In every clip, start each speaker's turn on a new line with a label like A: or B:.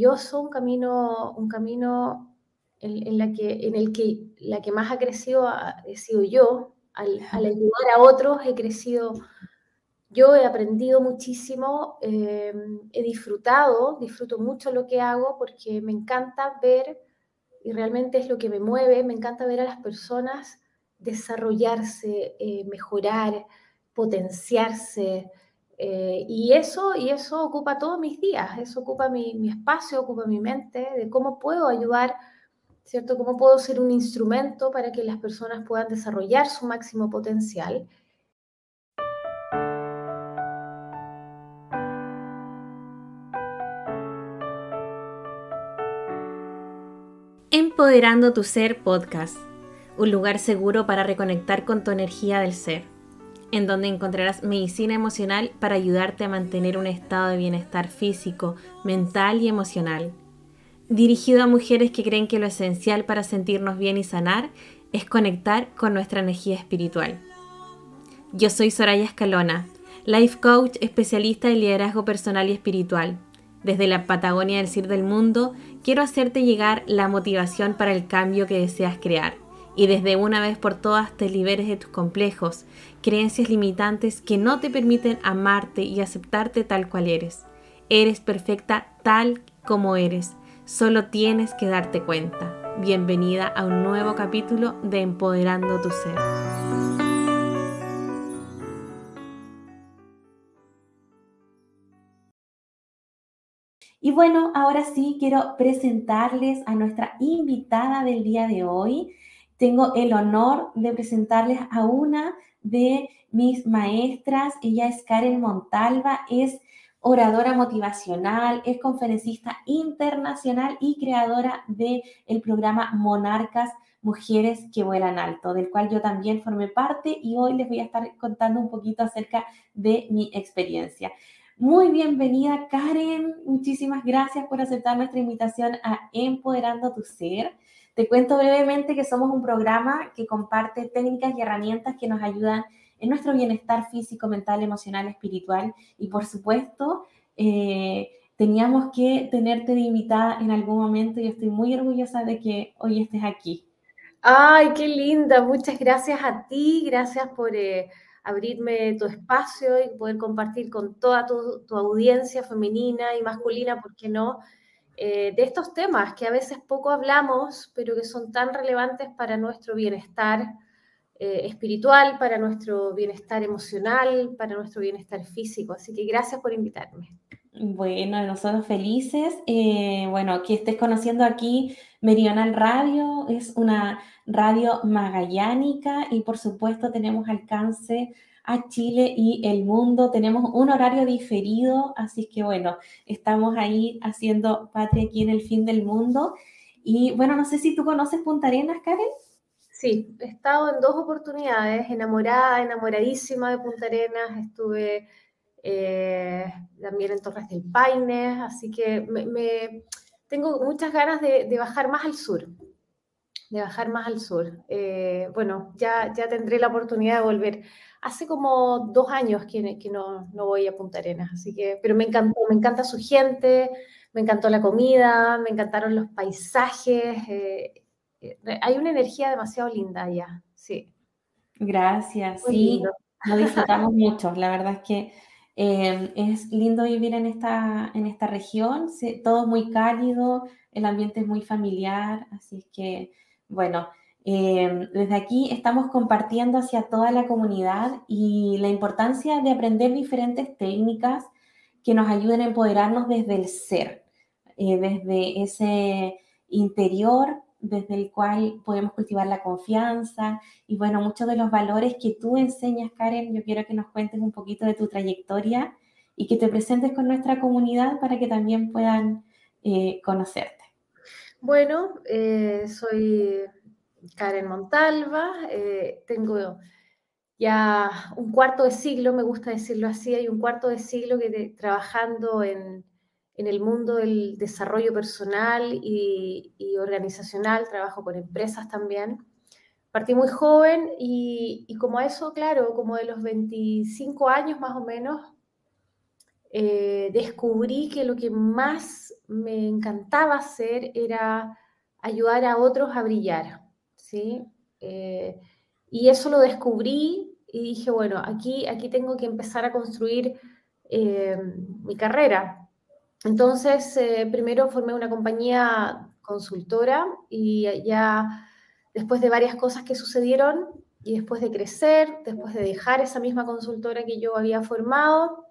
A: maravilloso, un camino, un camino en, la que, en el que la que más ha crecido he sido yo. Al, ayudar a otros he crecido, yo he aprendido muchísimo, eh, he disfrutado, disfruto mucho lo que hago porque me encanta ver, y realmente es lo que me mueve, me encanta ver a las personas desarrollarse, eh, mejorar, potenciarse. Eh, y, eso, y eso ocupa todos mis días, eso ocupa mi, mi, espacio, ocupa mi mente, de cómo puedo ayudar, ¿cierto? Cómo puedo ser un instrumento para que las personas puedan desarrollar su máximo potencial.
B: Empoderando tu Ser Podcast un lugar seguro para reconectar con tu energía del ser, en donde encontrarás medicina emocional para ayudarte a mantener un estado de bienestar físico, mental y emocional. Dirigido a mujeres que creen que lo esencial para sentirnos bien y sanar es conectar con nuestra energía espiritual. Yo soy Soraya Escalona, life coach especialista en liderazgo personal y espiritual. Desde la Patagonia del Cir del Mundo, quiero hacerte llegar la motivación para el cambio que deseas crear y desde una vez por todas te liberes de tus complejos, creencias limitantes que no te permiten amarte y aceptarte tal cual eres. Eres perfecta tal como eres, solo tienes que darte cuenta. Bienvenida a un nuevo capítulo de Empoderando tu Ser. Y bueno, ahora sí quiero presentarles a nuestra invitada del día de hoy tengo el honor de presentarles a una de mis maestras. Ella es Karen Montalva, es oradora motivacional, es conferencista internacional y creadora del el programa Monarcas Mujeres que Vuelan Alto, del cual yo también formé parte y hoy les voy a estar contando un poquito acerca de mi experiencia. Muy bienvenida Karen, muchísimas gracias por aceptar nuestra invitación a Empoderando tu Ser. Te cuento brevemente que somos un programa que comparte técnicas y herramientas que nos ayudan en nuestro bienestar físico, mental, emocional, espiritual y por supuesto eh, teníamos que tenerte de invitada en algún momento y estoy muy orgullosa de que hoy estés aquí.
A: Ay, qué linda, muchas gracias a ti, gracias por eh, abrirme tu espacio y poder compartir con toda tu, tu audiencia femenina y masculina, ¿por qué no? Eh, de estos temas que a veces poco hablamos, pero que son tan relevantes para nuestro bienestar eh, espiritual, para nuestro bienestar emocional, para nuestro bienestar físico. Así que gracias por invitarme.
B: Bueno, nosotros felices. Eh, bueno, que estés conociendo aquí Meridional Radio, es una radio magallánica y por supuesto tenemos alcance a Chile y el mundo. Tenemos un horario diferido, así que bueno, estamos ahí haciendo patria aquí en el fin del mundo. Y bueno, no sé si tú conoces Punta Arenas, Karen.
A: Sí, he estado en dos oportunidades, enamorada, enamoradísima de Punta Arenas, estuve eh, también en Torres del Paine, así que me, tengo muchas ganas de, bajar más al sur, de bajar más al sur. Eh, bueno, ya, ya tendré la oportunidad de volver hace como dos años que, que no, no, voy a Punta Arenas, así que, pero me encantó, me encanta su gente, me encantó la comida, me encantaron los paisajes, eh, eh, hay una energía demasiado linda allá, sí.
B: Gracias, sí, lo disfrutamos mucho, la verdad es que eh, es lindo vivir en esta, en esta región, todo es muy cálido, el ambiente es muy familiar, así que, bueno, Em, desde aquí estamos compartiendo hacia toda la comunidad y la importancia de aprender diferentes técnicas que nos ayuden a empoderarnos desde el ser, eh, desde ese interior desde el cual podemos cultivar la confianza y bueno, muchos de los valores que tú enseñas, Karen, yo quiero que nos cuentes un poquito de tu trayectoria y que te presentes con nuestra comunidad para que también puedan eh, conocerte.
A: Bueno, eh, soy Karen Montalva, eh, tengo ya un cuarto de siglo, me gusta decirlo así, hay un cuarto de siglo que trabajando en, el mundo del desarrollo personal y, organizacional, trabajo con empresas también. Partí muy joven y, como eso, claro, como de los 25 años más o menos, eh, descubrí que lo que más me encantaba hacer era ayudar a otros a brillar, ¿sí? Eh, y eso lo descubrí y dije, bueno, aquí, aquí tengo que empezar a construir eh, mi carrera. Entonces, primero formé una compañía consultora y ya después de varias cosas que sucedieron y después de crecer, después de dejar esa misma consultora que yo había formado,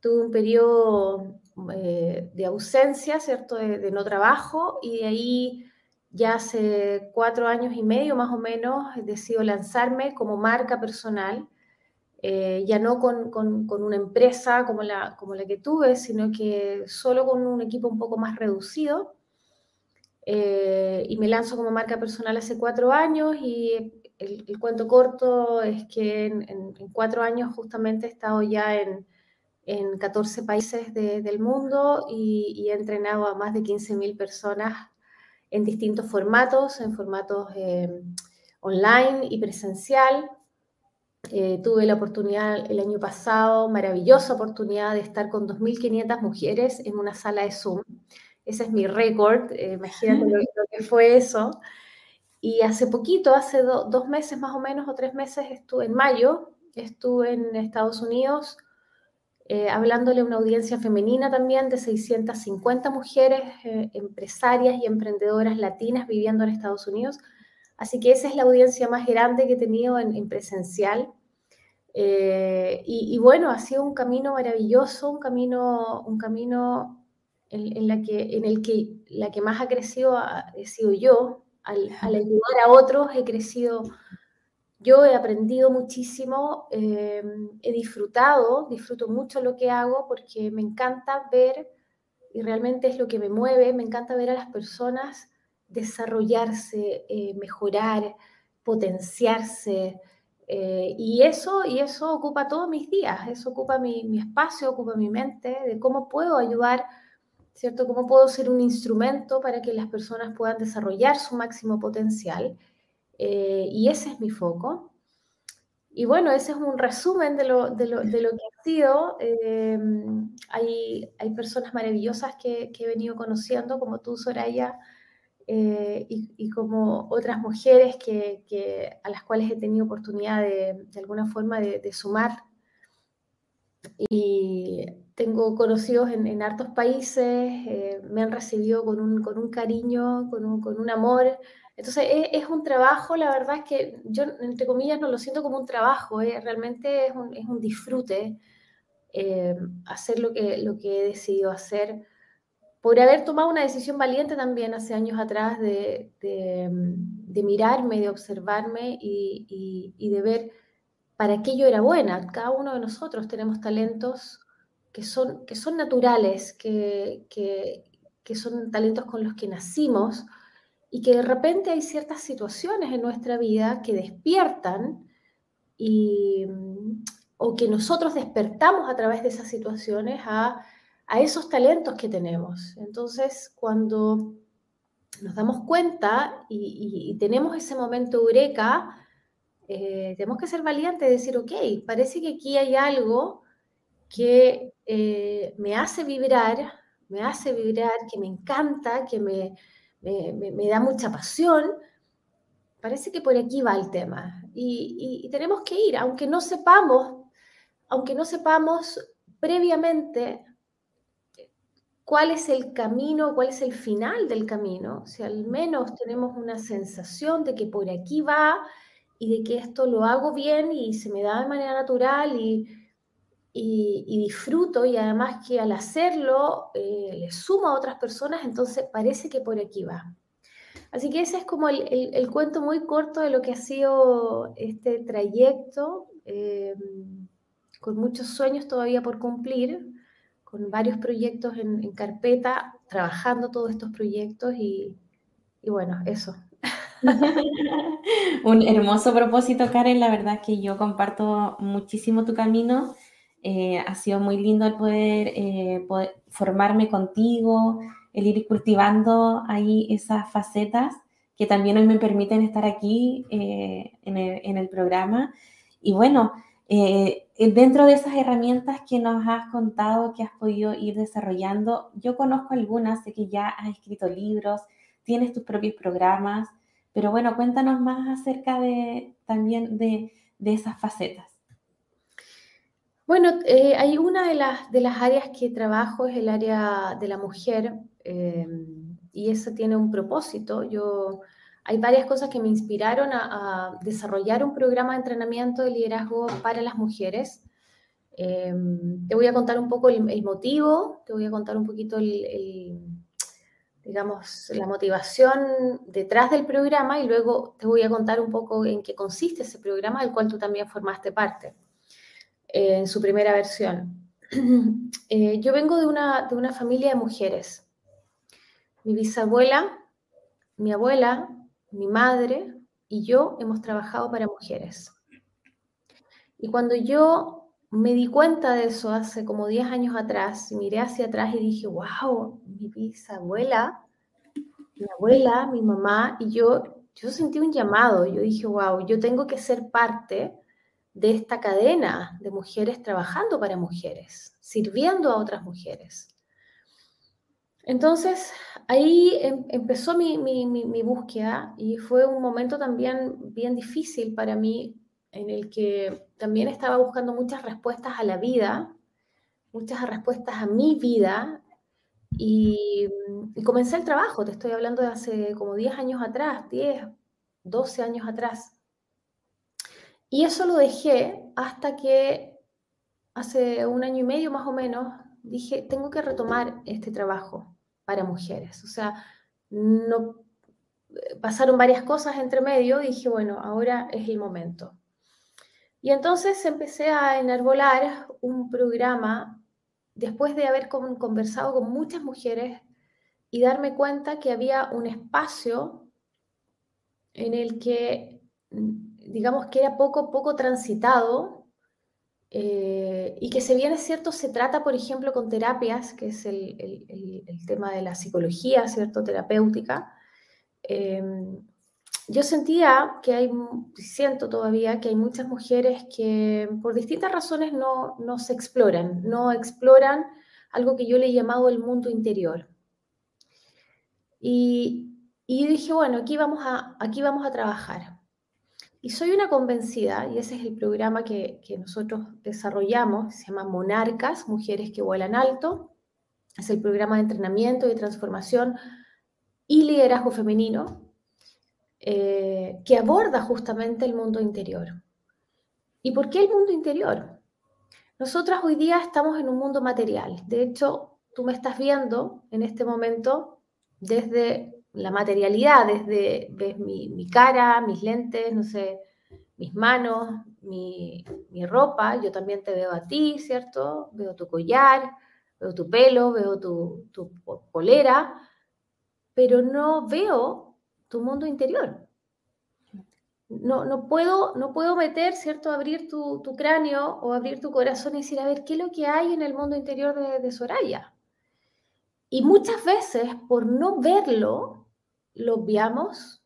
A: tuve un periodo eh, de ausencia, ¿cierto? De, no trabajo y de ahí ya hace cuatro años y medio más o menos decido lanzarme como marca personal, eh, ya no con, con, una empresa como la, como la que tuve, sino que solo con un equipo un poco más reducido. Eh, y me lanzo como marca personal hace cuatro años y el, cuento corto es que en, en, cuatro años justamente he estado ya en, en 14 países del mundo y, he entrenado a más de 15.000 personas en distintos formatos, en formatos eh, online y presencial. Eh, tuve la oportunidad el año pasado, maravillosa oportunidad de estar con 2.500 mujeres en una sala de Zoom. Ese es mi récord, eh, imagínate lo, que fue eso. Y hace poquito, hace dos meses más o menos, o tres meses, estuve en mayo, estuve en Estados Unidos eh, hablándole a una audiencia femenina también de 650 mujeres eh, empresarias y emprendedoras latinas viviendo en Estados Unidos. Así que esa es la audiencia más grande que he tenido en, presencial. Eh, y, bueno, ha sido un camino maravilloso, un camino, un camino en, la que, en el que la que más ha crecido he sido yo. Al ayudar a otros he crecido yo he aprendido muchísimo, eh, he disfrutado, disfruto mucho lo que hago porque me encanta ver, y realmente es lo que me mueve, me encanta ver a las personas desarrollarse, eh, mejorar, potenciarse. Eh, y, eso, y eso ocupa todos mis días, eso ocupa mi, mi espacio, ocupa mi mente, de cómo puedo ayudar, ¿cierto? Cómo puedo ser un instrumento para que las personas puedan desarrollar su máximo potencial eh, y ese es mi foco. Y bueno, ese es un resumen de lo, de lo, que ha sido. Eh, hay, hay, personas maravillosas que, he venido conociendo, como tú, Soraya, eh, y, como otras mujeres que, a las cuales he tenido oportunidad de, de alguna forma de, sumar. Y tengo conocidos en, en hartos países, me han recibido con un, con un cariño, con un, con un amor entonces es, un trabajo, la verdad es que yo, entre comillas, no lo siento como un trabajo, ¿eh? realmente es un, es un disfrute eh, hacer lo que, lo que he decidido hacer, por haber tomado una decisión valiente también hace años atrás de, de, mirarme, de observarme y, de ver para qué yo era buena. Cada uno de nosotros tenemos talentos que son, que son naturales, que, que son talentos con los que nacimos y que de repente hay ciertas situaciones en nuestra vida que despiertan y, mm, o que nosotros despertamos a través de esas situaciones a, a esos talentos que tenemos. Entonces, cuando nos damos cuenta y, tenemos ese momento eureka, eh, tenemos que ser valientes y decir, ok, parece que aquí hay algo que eh, me hace vibrar, me hace vibrar, que me encanta, que me, me, da mucha pasión, parece que por aquí va el tema. Y, tenemos que ir, aunque no sepamos, aunque no sepamos previamente cuál es el camino, cuál es el final del camino, si al menos tenemos una sensación de que por aquí va y de que esto lo hago bien y se me da de manera natural y, y, disfruto y además que al hacerlo eh, le sumo a otras personas, entonces parece que por aquí va. Así que ese es como el, el, cuento muy corto de lo que ha sido este trayecto, eh, con muchos sueños todavía por cumplir, con varios proyectos en, en carpeta, trabajando todos estos proyectos y, y bueno, eso.
B: Un hermoso propósito, Karen. La verdad es que yo comparto muchísimo tu camino eh, ha sido muy lindo el eh, poder, formarme contigo, el ir cultivando ahí esas facetas que también hoy me permiten estar aquí eh, en, el, programa. Y bueno, Eh, dentro de esas herramientas que nos has contado, que has podido ir desarrollando, yo conozco algunas, sé que ya has escrito libros, tienes tus propios programas, pero bueno, cuéntanos más acerca de también de esas facetas.
A: Bueno, eh, hay una de las, de las áreas que trabajo, es el área de la mujer, eh, y eso tiene un propósito. Yo, hay varias cosas que me inspiraron a, desarrollar un programa de entrenamiento de liderazgo para las mujeres. Eh, te voy a contar un poco el, motivo, te voy a contar un poquito el, digamos, la motivación detrás del programa y luego te voy a contar un poco en qué consiste ese programa del cual tú también formaste parte en su primera versión. Eh, yo vengo de una, de una familia de mujeres. Mi bisabuela, mi abuela, mi madre y yo hemos trabajado para mujeres. Y cuando yo me di cuenta de eso hace como 10 años atrás, miré hacia atrás y dije, wow, mi bisabuela, mi abuela, mi mamá, y yo, yo sentí un llamado, yo dije, wow, yo tengo que ser parte de esta cadena de mujeres trabajando para mujeres, sirviendo a otras mujeres. Entonces, ahí em, empezó mi, búsqueda y fue un momento también bien difícil para mí en el que también estaba buscando muchas respuestas a la vida, muchas respuestas a mi vida y, y comencé el trabajo, te estoy hablando de hace como 10 años atrás, 10, 12 años atrás. Y eso lo dejé hasta que hace un año y medio más o menos dije, tengo que retomar este trabajo para mujeres. O sea, no pasaron varias cosas entre medio y dije, bueno, ahora es el momento. Y entonces empecé a enarbolar un programa después de haber conversado con muchas mujeres y darme cuenta que había un espacio en el que digamos que era poco, poco transitado eh, y que si bien es cierto, se trata, por ejemplo, con terapias, que es el, tema de la psicología, ¿cierto? Terapéutica, eh, yo sentía que hay, siento todavía que hay muchas mujeres que por distintas razones no, no se exploran, no exploran algo que yo le he llamado el mundo interior. Y, y dije, bueno, aquí vamos a, aquí vamos a trabajar. Y soy una convencida, y ese es el programa que, nosotros desarrollamos, se llama Monarcas, Mujeres que Vuelan Alto. Es el programa de entrenamiento y transformación y liderazgo femenino eh, que aborda justamente el mundo interior. ¿Y por qué el mundo interior? Nosotras hoy día estamos en un mundo material. De hecho, tú me estás viendo en este momento desde la materialidad, desde ves mi, cara, mis lentes, no sé, mis manos, mi, ropa, yo también te veo a ti, ¿cierto? Veo tu collar, veo tu pelo, veo tu, polera, pero no veo tu mundo interior. No, no, puedo, no puedo meter, ¿cierto? Abrir tu, cráneo o abrir tu corazón y decir, a ver, ¿qué es lo que hay en el mundo interior de Soraya? Y muchas veces, por no verlo, lo obviamos,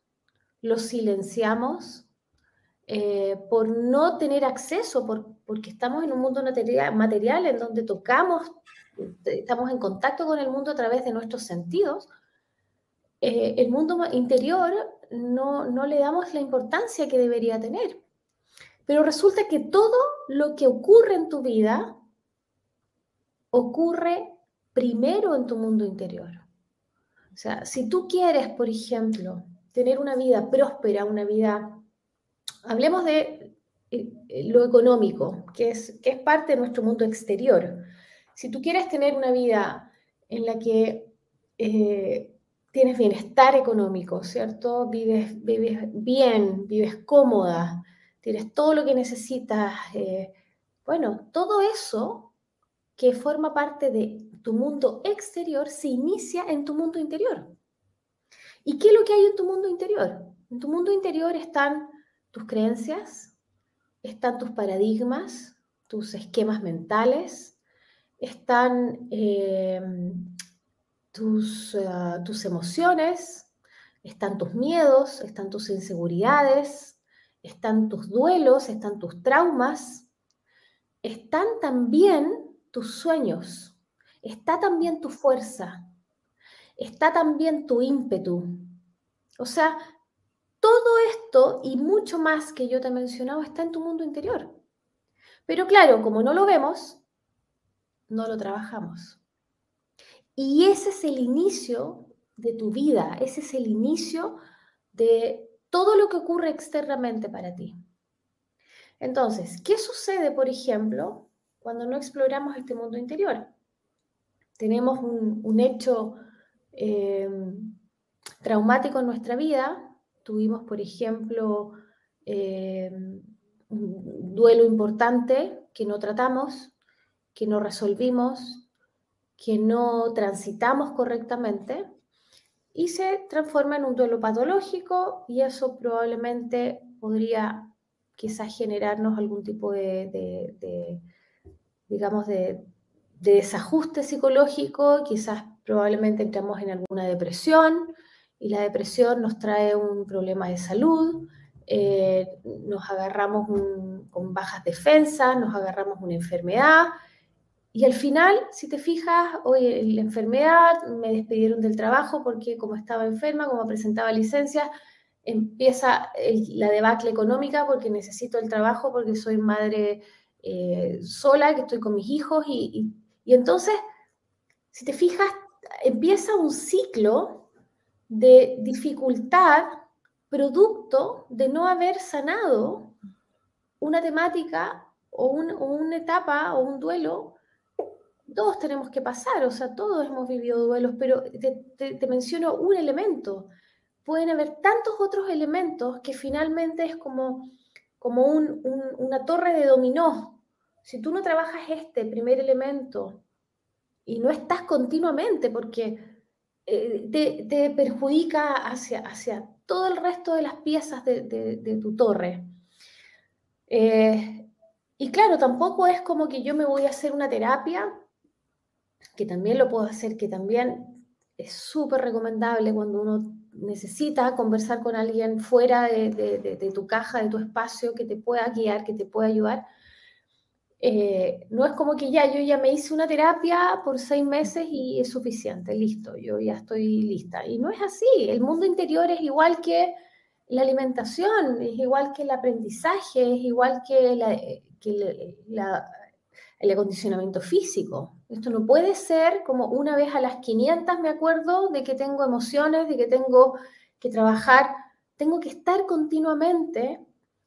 A: lo silenciamos, eh, por no tener acceso, por, porque estamos en un mundo material, en donde tocamos, estamos en contacto con el mundo a través de nuestros sentidos, eh, el mundo interior no, no le damos la importancia que debería tener. Pero resulta que todo lo que ocurre en tu vida ocurre primero en tu mundo interior. O sea, si tú quieres, por ejemplo, tener una vida próspera, una vida, hablemos de eh, eh, lo económico, que es, que es parte de nuestro mundo exterior. Si tú quieres tener una vida en la que eh, tienes bienestar económico, ¿cierto? Vives, vives bien, vives cómoda, tienes todo lo que necesitas. bueno, todo eso que forma parte de tu mundo exterior se inicia en tu mundo interior. ¿Y qué es lo que hay en tu mundo interior? En tu mundo interior están tus creencias, están tus paradigmas, tus esquemas mentales, están em, tus, eh, tus emociones, están tus miedos, están tus inseguridades, están tus duelos, están tus traumas, están también tus sueños, está también tu fuerza, está también tu ímpetu. O sea, todo esto y mucho más que yo te he mencionado está en tu mundo interior. Pero claro, como no lo vemos, no lo trabajamos. Y ese es el inicio de tu vida, ese es el inicio de todo lo que ocurre externamente para ti. Entonces, ¿qué sucede, por ejemplo, cuando no exploramos este mundo interior? Tenemos un, hecho eh, traumático en nuestra vida, tuvimos, por ejemplo, eh, un duelo importante que no tratamos, que no resolvimos, que no transitamos correctamente y se transforma en un duelo patológico y eso probablemente podría quizás generarnos algún tipo de, digamos, de, desajuste psicológico, quizás probablemente entramos en alguna depresión y la depresión nos trae un problema de salud, eh, nos agarramos con bajas defensas, nos agarramos una enfermedad y al final, si te fijas, oye, la enfermedad, me despidieron del trabajo porque como estaba enferma, como presentaba licencia, empieza la debacle económica porque necesito el trabajo, porque soy madre eh, sola, que estoy con mis hijos. Y, y entonces, si te fijas, empieza un ciclo de dificultad producto de no haber sanado una temática o, una etapa o un duelo todos tenemos que pasar, o sea, todos hemos vivido duelos, pero te, menciono un elemento. Pueden haber tantos otros elementos que finalmente es como, como una torre de dominó. Si tú no trabajas este primer elemento y no estás continuamente, porque eh, te, perjudica hacia, hacia todo el resto de las piezas de, tu torre. Eh, y claro, tampoco es como que yo me voy a hacer una terapia que también lo puedo hacer, que también es súper recomendable cuando uno necesita conversar con alguien fuera de, tu caja, de tu espacio, que te pueda guiar, que te pueda ayudar. Eh, no es como que ya, yo ya me hice una terapia por seis meses y es suficiente, listo, yo ya estoy lista. Y no es así, el mundo interior es igual que la alimentación, es igual que el aprendizaje, es igual que, el acondicionamiento físico. Esto no puede ser como una vez a las 500 me acuerdo de que tengo emociones, de que tengo que trabajar. Tengo que estar continuamente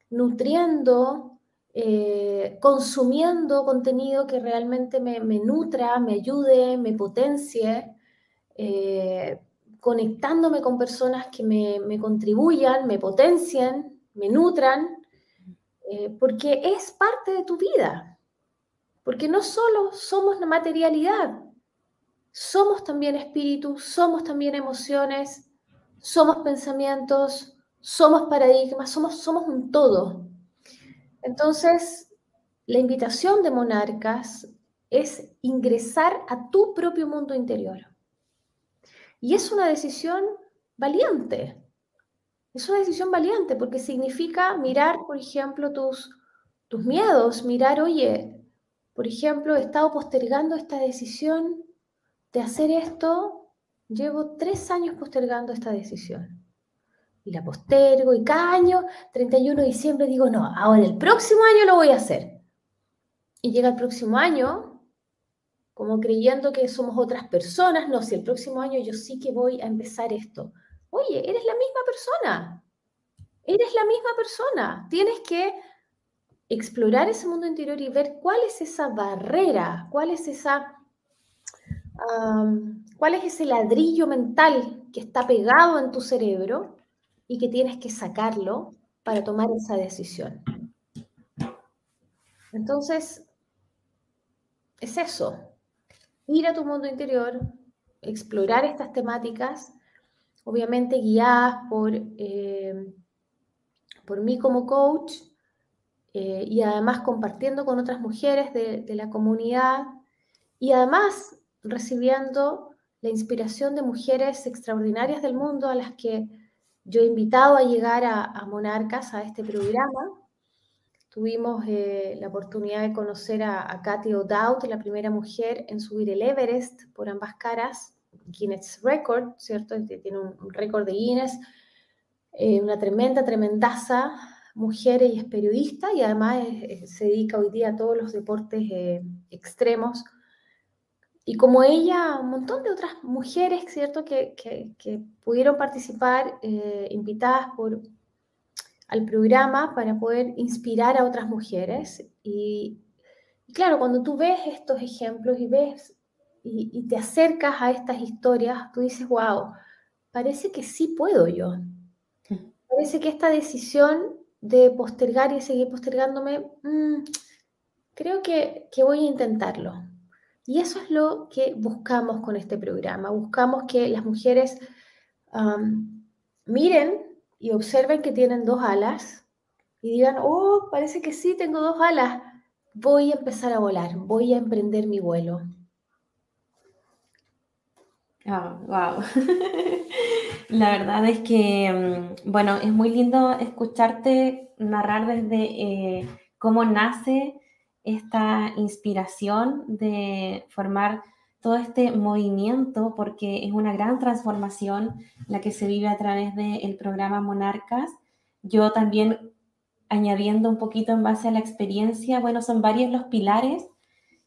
A: nutriendo, eh, consumiendo contenido que realmente me, nutra, me ayude, me potencie, eh, conectándome con personas que me, contribuyan, me potencien, me nutran, eh, porque es parte de tu vida. Porque no solo somos la materialidad, somos también espíritu, somos también emociones, somos pensamientos, somos paradigmas, somos, somos un todo. Entonces, la invitación de monarcas es ingresar a tu propio mundo interior. Y es una decisión valiente. Es una decisión valiente porque significa mirar, por ejemplo, tus, tus miedos, mirar, oye, por ejemplo, he estado postergando esta decisión de hacer esto, llevo tres años postergando esta decisión. Y la postergo y cada año, 31 de diciembre, digo, no, ahora el próximo año lo voy a hacer. Y llega el próximo año, como creyendo que somos otras personas, no, si el próximo año yo sí que voy a empezar esto. Oye, eres la misma persona. Eres la misma persona. Tienes que explorar ese mundo interior y ver cuál es esa barrera, cuál es esa, cuál es ese ladrillo mental que está pegado en tu cerebro y que tienes que sacarlo para tomar esa decisión. Entonces, es eso, ir a tu mundo interior, explorar estas temáticas, obviamente guiadas por, eh, por mí como coach, eh, y además compartiendo con otras mujeres de, la comunidad y además recibiendo la inspiración de mujeres extraordinarias del mundo a las que yo he invitado a llegar a, Monarcas, a este programa. Tuvimos eh, la oportunidad de conocer a, a Katy O'Dowd, la primera mujer en subir el Everest por ambas caras, Guinness Record, ¿cierto? Tiene un, récord de Guinness, eh, una tremenda, tremendaza mujer, y es periodista y además se dedica hoy día a todos los deportes eh, extremos. Y como ella, un montón de otras mujeres, ¿cierto?, que, que, pudieron participar, invitadas por, al programa para poder inspirar a otras mujeres. Y, claro, cuando tú ves estos ejemplos y ves y, te acercas a estas historias, tú dices, wow, parece que sí puedo yo. Parece que esta decisión de postergar y seguir postergándome, mm, creo que, voy a intentarlo. Y eso es lo que buscamos con este programa. Buscamos que las mujeres miren y observen que tienen dos alas y digan, oh, parece que sí, tengo dos alas, voy a empezar a volar, voy a emprender mi vuelo.
B: wow. Ah, La verdad es que, mm, bueno, es muy lindo escucharte narrar desde eh, cómo nace esta inspiración de formar todo este movimiento, porque es una gran transformación la que se vive a través del programa Monarcas. Yo también, añadiendo un poquito en base a la experiencia, bueno, son varios los pilares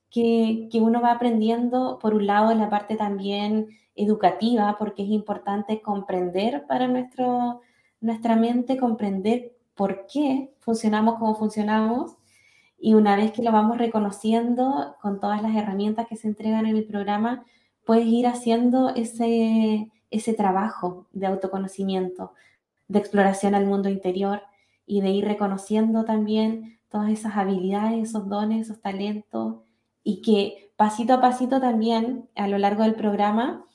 B: que, que uno va aprendiendo, por un lado, en la parte también educativa, porque es importante comprender para nuestro, nuestra mente, comprender por qué funcionamos como funcionamos y una vez que lo vamos reconociendo con todas las herramientas que se entregan en el programa, puedes ir haciendo ese, ese trabajo de autoconocimiento, de exploración al mundo interior y de ir reconociendo también todas esas habilidades, esos dones, esos talentos y que pasito a pasito también a lo largo del programa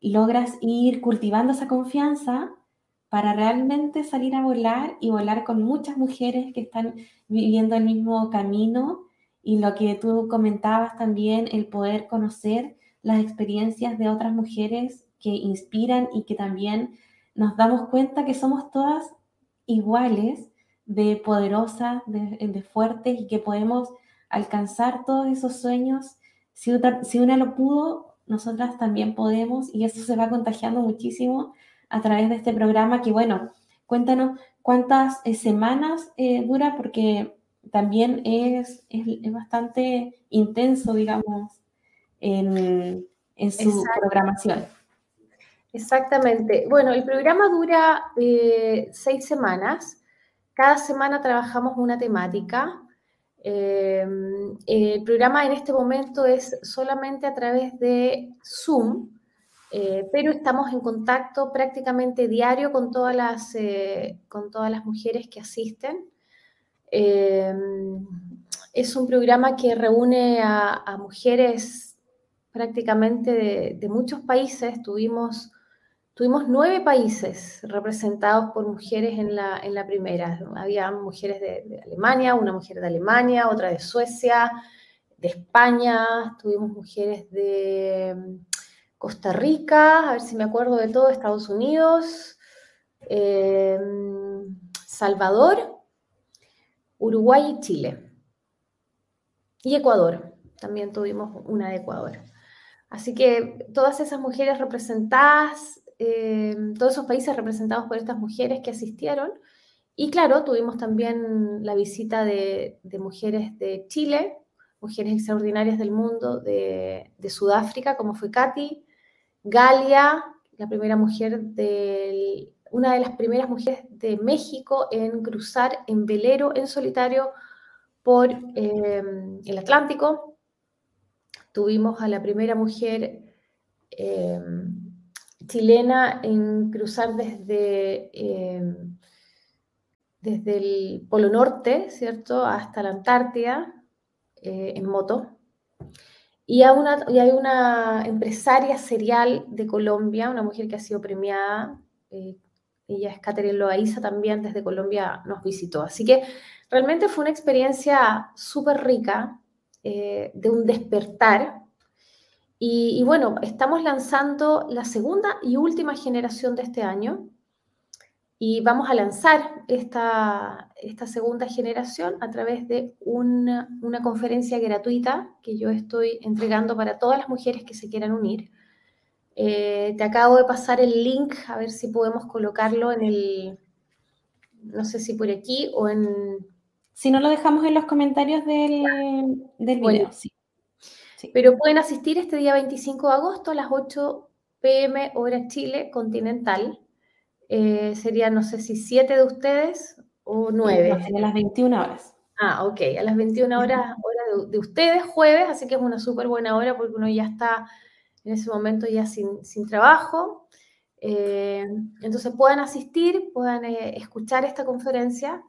B: logras ir cultivando esa confianza para realmente salir a volar y volar con muchas mujeres que están viviendo el mismo camino y lo que tú comentabas también, el poder conocer las experiencias de otras mujeres que inspiran y que también nos damos cuenta que somos todas iguales, de poderosas, de, fuertes y que podemos alcanzar todos esos sueños. Si, si una lo pudo, nosotras también podemos y eso se va contagiando muchísimo a través de este programa que, bueno, cuéntanos cuántas eh, semanas eh, dura porque también es, es, bastante intenso, digamos, en, en su programación.
A: Exactamente. Bueno, el programa dura eh, seis semanas. Cada semana trabajamos una temática. el programa en este momento es solamente a través de Zoom, eh, pero estamos en contacto prácticamente diario con todas las, eh, con todas las mujeres que asisten. Eh, es un programa que reúne a, mujeres prácticamente de, muchos países. Tuvimos, tuvimos nueve países representados por mujeres en la, en la primera. Había mujeres de, de Alemania, una mujer de Alemania, otra de Suecia, de España, tuvimos mujeres de Costa Rica, a ver si me acuerdo de todo, Estados Unidos, em, Salvador, Uruguay y Chile. Y Ecuador, también tuvimos una de Ecuador. Así que todas esas mujeres representadas, em, todos esos países representados por estas mujeres que asistieron. Y claro, tuvimos también la visita de, mujeres de Chile, mujeres extraordinarias del mundo, de, de Sudáfrica, como fue Katy, Galia, la primera mujer del, una de las primeras mujeres de México en cruzar en velero, en solitario, por eh, el Atlántico. Tuvimos a la primera mujer eh, chilena en cruzar desde, eh, desde el Polo Norte, ¿cierto?, hasta la Antártida en moto. Y hay, una, empresaria serial de Colombia, una mujer que ha sido premiada, eh, ella es Catherine Loaiza también, desde Colombia nos visitó. Así que realmente fue una experiencia súper rica, eh, de un despertar. Y, bueno, estamos lanzando la segunda y última generación de este año. Y vamos a lanzar esta, esta segunda generación a través de una, una, conferencia gratuita que yo estoy entregando para todas las mujeres que se quieran unir. Eh, te acabo de pasar el link, a ver si podemos colocarlo en el, no sé si por aquí o en...
B: Si no lo dejamos en los comentarios del, del video, sí.
A: Pero pueden asistir este día 25 de agosto a las 8 pm hora Chile continental. Eh, sería, no sé si 7 de ustedes o 9.
B: a las 21 horas.
A: Ah, ok, a las 21 horas hora de, ustedes, jueves, así que es una súper buena hora porque uno ya está en ese momento ya sin, sin trabajo. Eh, entonces puedan asistir, puedan eh, escuchar esta conferencia.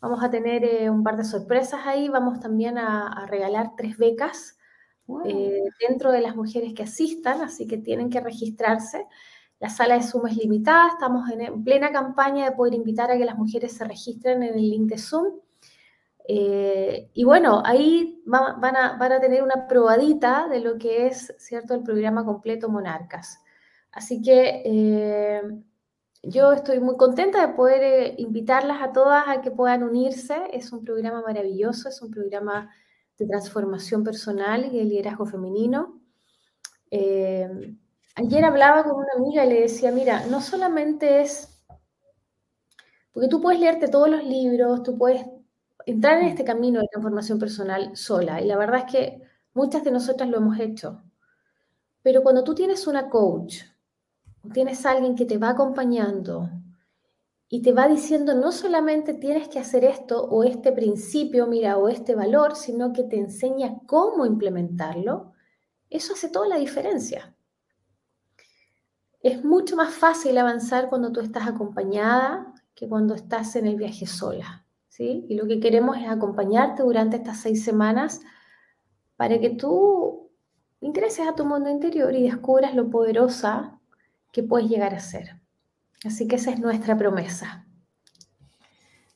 A: Vamos a tener un par de sorpresas ahí. Vamos también a, a regalar tres becas dentro de las mujeres que asistan, así que tienen que registrarse. La sala de Zoom es limitada, estamos en, plena campaña de poder invitar a que las mujeres se registren en el link de Zoom. Eh, y bueno, ahí van, a, van, a, tener una probadita de lo que es, ¿cierto?, el programa completo Monarcas. Así que eh, yo estoy muy contenta de poder invitarlas a todas a que puedan unirse. Es un programa maravilloso, es un programa de transformación personal y de liderazgo femenino. Eh, ayer hablaba con una amiga y le decía, mira, no solamente es, porque tú puedes leerte todos los libros, tú puedes entrar en este camino de transformación personal sola, y la verdad es que muchas de nosotras lo hemos hecho, pero cuando tú tienes una coach, tienes alguien que te va acompañando, y te va diciendo no solamente tienes que hacer esto o este principio, mira, o este valor, sino que te enseña cómo implementarlo, eso hace toda la diferencia. Es mucho más fácil avanzar cuando tú estás acompañada que cuando estás en el viaje sola, ¿sí? Y lo que queremos es acompañarte durante estas seis semanas para que tú ingreses a tu mundo interior y descubras lo poderosa que puedes llegar a ser. Así que esa es nuestra promesa.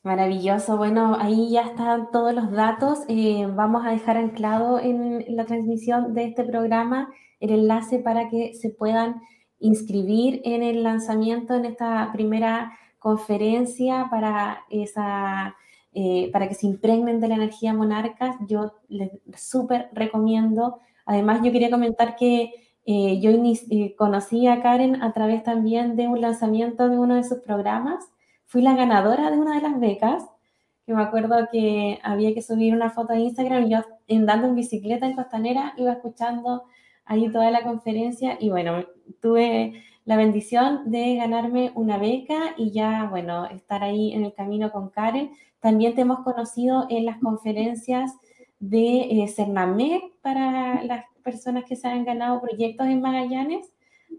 B: Maravilloso. Bueno, ahí ya están todos los datos. Eh, vamos a dejar anclado en la transmisión de este programa el enlace para que se puedan inscribir en el lanzamiento en esta primera conferencia para esa eh, para que se impregnen de la energía monarcas. Yo les súper recomiendo. Además, yo quería comentar que eh, yo eh, conocí a Karen a través también de un lanzamiento de uno de sus programas. Fui la ganadora de una de las becas, que me acuerdo que había que subir una foto a Instagram y yo andando en bicicleta en Costanera iba escuchando ahí toda la conferencia y bueno, tuve la bendición de ganarme una beca y ya, bueno, estar ahí en el camino con Karen. También te hemos conocido en las conferencias de eh, para las personas que se han ganado proyectos en Magallanes,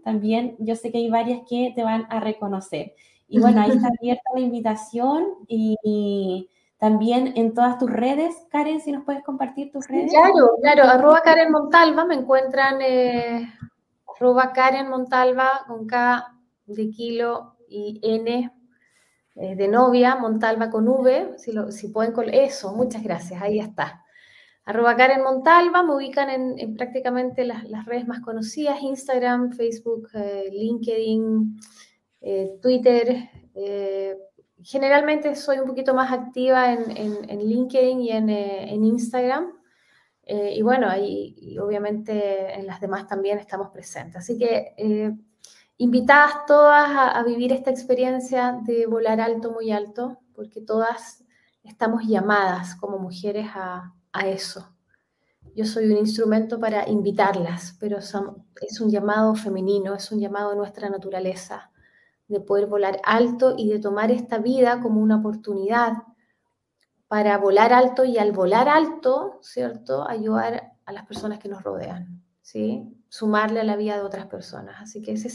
B: también yo sé que hay varias que te van a reconocer. Y bueno, ahí está abierta la invitación y, también en todas tus redes. Karen, si nos puedes compartir tus redes.
A: Claro, claro, arroba Karen Montalva, me encuentran eh, arroba Karen Montalva con K de kilo y N eh, de novia, Montalva con V, si, lo, si pueden con eso, muchas gracias, ahí está arroba Karen Montalva, me ubican en, prácticamente las, redes más conocidas, Instagram, Facebook, eh, LinkedIn, eh, Twitter. Generalmente soy un poquito más activa en, LinkedIn y en, Instagram. Y bueno, ahí y obviamente en las demás también estamos presentes. Así que invitadas todas a, vivir esta experiencia de volar alto, muy alto, porque todas estamos llamadas como mujeres a, a eso. Yo soy un instrumento para invitarlas, pero es un llamado femenino, es un llamado a nuestra naturaleza, de poder volar alto y de tomar esta vida como una oportunidad para volar alto y al volar alto, ¿cierto?, ayudar a las personas que nos rodean, ¿sí? Sumarle a la vida de otras personas. Así que esa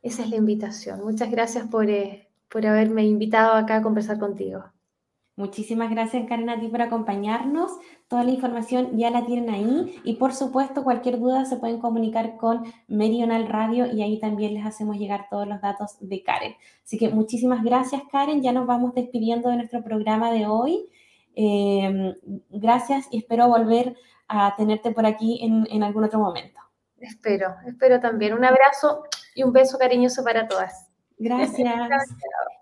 A: es la invitación. Muchas gracias por, eh, por haberme invitado acá a conversar contigo.
B: Muchísimas gracias, Karen, a ti por acompañarnos. Toda la información ya la tienen ahí y por supuesto cualquier duda se pueden comunicar con Meridional Radio y ahí también les hacemos llegar todos los datos de Karen. Así que muchísimas gracias, Karen. Ya nos vamos despidiendo de nuestro programa de hoy. Em, gracias y espero volver a tenerte por aquí en, en algún otro momento.
A: Espero, espero también. Un abrazo y un beso cariñoso para todas.
B: Gracias.